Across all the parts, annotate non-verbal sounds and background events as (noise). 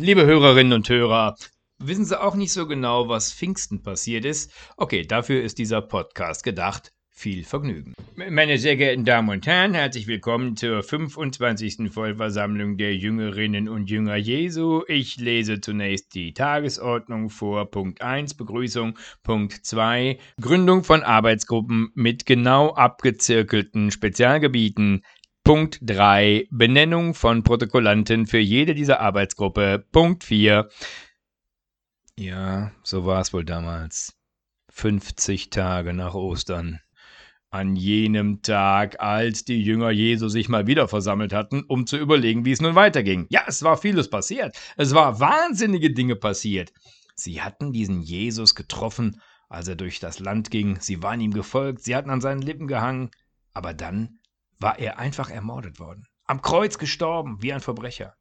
Liebe Hörerinnen und Hörer, wissen Sie auch nicht so genau, was Pfingsten passiert ist? Okay, dafür ist dieser Podcast gedacht. Viel Vergnügen. Meine sehr geehrten Damen und Herren, herzlich willkommen zur 25. Vollversammlung der Jüngerinnen und Jünger Jesu. Ich lese zunächst die Tagesordnung vor. Punkt 1 Begrüßung. Punkt 2 Gründung von Arbeitsgruppen mit genau abgezirkelten Spezialgebieten. Punkt 3 Benennung von Protokollanten für jede dieser Arbeitsgruppe. Punkt 4 Ja, so war es wohl damals. 50 Tage nach Ostern an jenem Tag, als die Jünger Jesu sich mal wieder versammelt hatten, um zu überlegen, wie es nun weiterging. Ja, es war vieles passiert. Es war wahnsinnige Dinge passiert. Sie hatten diesen Jesus getroffen, als er durch das Land ging. Sie waren ihm gefolgt, sie hatten an seinen Lippen gehangen. Aber dann war er einfach ermordet worden. Am Kreuz gestorben, wie ein Verbrecher.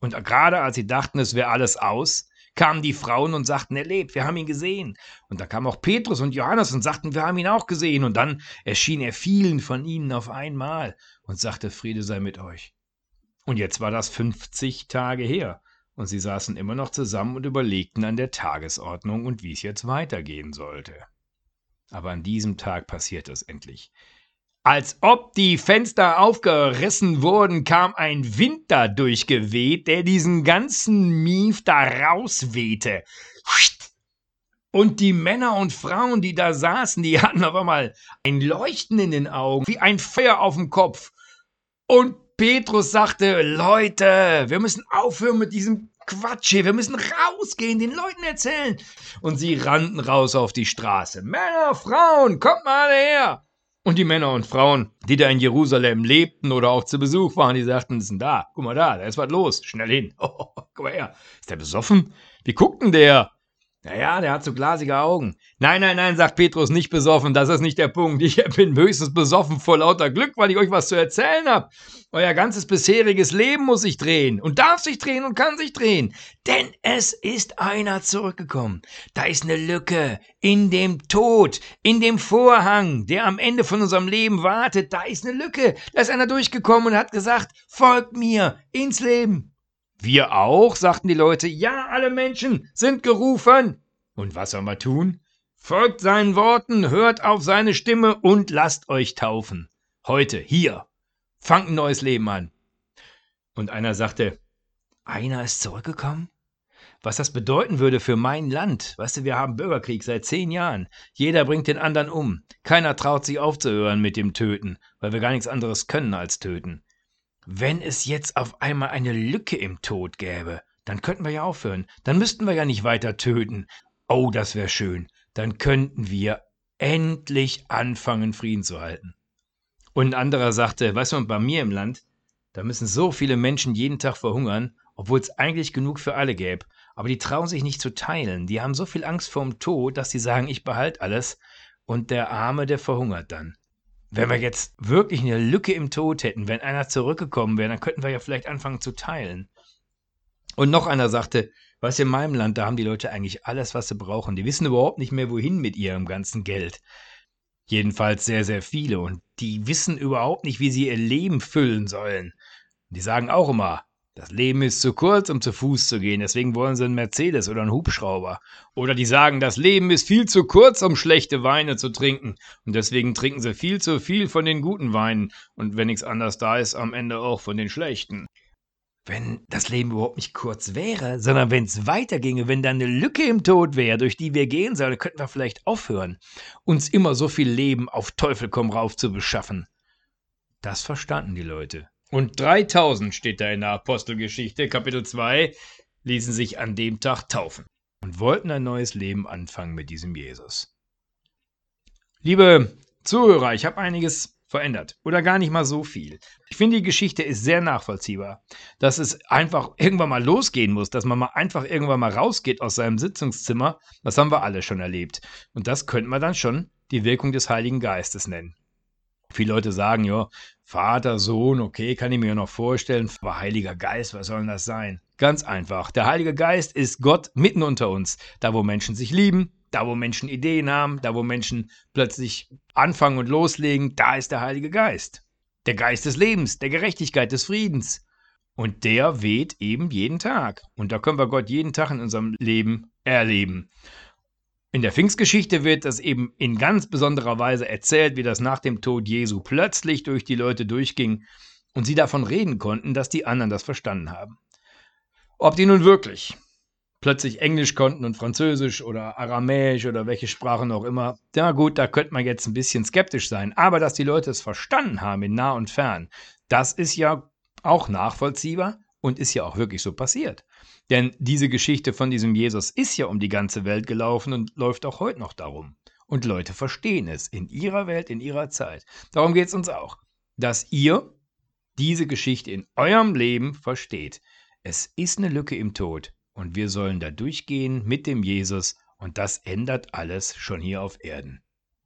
Und gerade als sie dachten, es wäre alles aus, kamen die Frauen und sagten, er lebt, wir haben ihn gesehen. Und da kamen auch Petrus und Johannes und sagten, wir haben ihn auch gesehen. Und dann erschien er vielen von ihnen auf einmal und sagte, Friede sei mit euch. Und jetzt war das 50 Tage her. Und sie saßen immer noch zusammen und überlegten an der Tagesordnung und wie es jetzt weitergehen sollte. Aber an diesem Tag passierte es endlich. Als ob die Fenster aufgerissen wurden, kam ein Wind da durchgeweht, der diesen ganzen Mief da rauswehte. Und die Männer und Frauen, die da saßen, die (laughs) hatten auf einmal ein Leuchten in den Augen, wie ein Feuer auf dem Kopf. Und Petrus sagte, Leute, wir müssen aufhören mit diesem Quatsch hier, wir müssen rausgehen, den Leuten erzählen. Und sie rannten raus auf die Straße. Männer, Frauen, kommt mal her. Und die Männer und Frauen, die da in Jerusalem lebten oder auch zu Besuch waren, die sagten, sind da, guck mal da, da ist was los, schnell hin. Oh, (laughs) guck mal her, ist der besoffen? Wie guckt denn der? Naja, der hat so glasige Augen. Nein, nein, nein, sagt Petrus, nicht besoffen, das ist nicht der Punkt. Ich (laughs) bin höchstens besoffen vor lauter Glück, weil ich euch was zu erzählen habe. Euer ganzes bisheriges Leben muss sich drehen und darf sich drehen und kann sich drehen. Denn es ist einer zurückgekommen. Da ist eine Lücke in dem Tod, in dem Vorhang, der am Ende von unserem Leben wartet. Da ist eine Lücke. Da ist einer durchgekommen und hat gesagt, folgt mir ins Leben. Wir auch, sagten die Leute. Ja, alle Menschen sind gerufen. Und was soll man tun? Folgt seinen Worten, hört auf seine Stimme und lasst euch taufen. Heute, hier. Fangt ein neues Leben an. Und einer sagte, einer ist zurückgekommen? Was das bedeuten würde für mein Land. Weißt du, wir haben Bürgerkrieg seit zehn Jahren. Jeder bringt den anderen um. Keiner traut sich aufzuhören mit dem Töten, weil wir gar nichts anderes können als töten. Wenn es jetzt auf einmal eine Lücke im Tod gäbe, dann könnten wir ja aufhören. Dann müssten wir ja nicht weiter töten. Oh, das wäre schön. Dann könnten wir endlich anfangen, Frieden zu halten. Und ein anderer sagte, weißt du, bei mir im Land, da müssen so viele Menschen jeden Tag verhungern, obwohl es eigentlich genug für alle gäbe. Aber die trauen sich nicht zu teilen. Die haben so viel Angst vorm Tod, dass sie sagen, ich behalte alles. Und der Arme, der verhungert dann. Wenn wir jetzt wirklich eine Lücke im Tod hätten, wenn einer zurückgekommen wäre, dann könnten wir ja vielleicht anfangen zu teilen. Und noch einer sagte, was in meinem Land, da haben die Leute eigentlich alles, was sie brauchen. Die wissen überhaupt nicht mehr, wohin mit ihrem ganzen Geld. Jedenfalls sehr, sehr viele. Und die wissen überhaupt nicht, wie sie ihr Leben füllen sollen. Die sagen auch immer, das Leben ist zu kurz, um zu Fuß zu gehen, deswegen wollen sie einen Mercedes oder einen Hubschrauber. Oder die sagen, das Leben ist viel zu kurz, um schlechte Weine zu trinken. Und deswegen trinken sie viel zu viel von den guten Weinen. Und wenn nichts anderes da ist, am Ende auch von den schlechten. Wenn das Leben überhaupt nicht kurz wäre, sondern wenn es weiterginge, wenn da eine Lücke im Tod wäre, durch die wir gehen sollen, könnten wir vielleicht aufhören, uns immer so viel Leben auf Teufel komm rauf zu beschaffen. Das verstanden die Leute. Und 3000 steht da in der Apostelgeschichte, Kapitel 2, ließen sich an dem Tag taufen und wollten ein neues Leben anfangen mit diesem Jesus. Liebe Zuhörer, ich habe einiges verändert oder gar nicht mal so viel. Ich finde, die Geschichte ist sehr nachvollziehbar, dass es einfach irgendwann mal losgehen muss, dass man mal einfach irgendwann mal rausgeht aus seinem Sitzungszimmer. Das haben wir alle schon erlebt. Und das könnte man dann schon die Wirkung des Heiligen Geistes nennen. Viele Leute sagen, ja, Vater, Sohn, okay, kann ich mir noch vorstellen, aber Heiliger Geist, was soll denn das sein? Ganz einfach. Der Heilige Geist ist Gott mitten unter uns. Da, wo Menschen sich lieben, da, wo Menschen Ideen haben, da, wo Menschen plötzlich anfangen und loslegen, da ist der Heilige Geist. Der Geist des Lebens, der Gerechtigkeit, des Friedens. Und der weht eben jeden Tag. Und da können wir Gott jeden Tag in unserem Leben erleben. In der Pfingstgeschichte wird das eben in ganz besonderer Weise erzählt, wie das nach dem Tod Jesu plötzlich durch die Leute durchging und sie davon reden konnten, dass die anderen das verstanden haben. Ob die nun wirklich plötzlich Englisch konnten und Französisch oder Aramäisch oder welche Sprachen auch immer, ja gut, da könnte man jetzt ein bisschen skeptisch sein. Aber dass die Leute es verstanden haben in nah und fern, das ist ja auch nachvollziehbar und ist ja auch wirklich so passiert. Denn diese Geschichte von diesem Jesus ist ja um die ganze Welt gelaufen und läuft auch heute noch darum. Und Leute verstehen es in ihrer Welt, in ihrer Zeit. Darum geht es uns auch, dass ihr diese Geschichte in eurem Leben versteht. Es ist eine Lücke im Tod und wir sollen da durchgehen mit dem Jesus und das ändert alles schon hier auf Erden.